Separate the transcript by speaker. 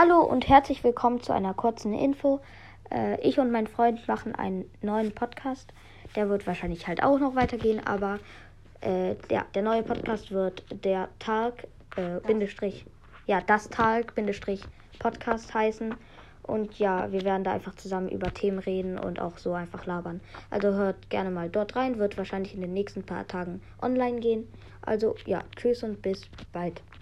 Speaker 1: Hallo und herzlich willkommen zu einer kurzen Info. Äh, ich und mein Freund machen einen neuen Podcast. Der wird wahrscheinlich halt auch noch weitergehen, aber äh, der, der neue Podcast wird der Tag, äh, Bindestrich, ja, das Tag, Bindestrich, Podcast heißen. Und ja, wir werden da einfach zusammen über Themen reden und auch so einfach labern. Also hört gerne mal dort rein, wird wahrscheinlich in den nächsten paar Tagen online gehen. Also ja, tschüss und bis bald.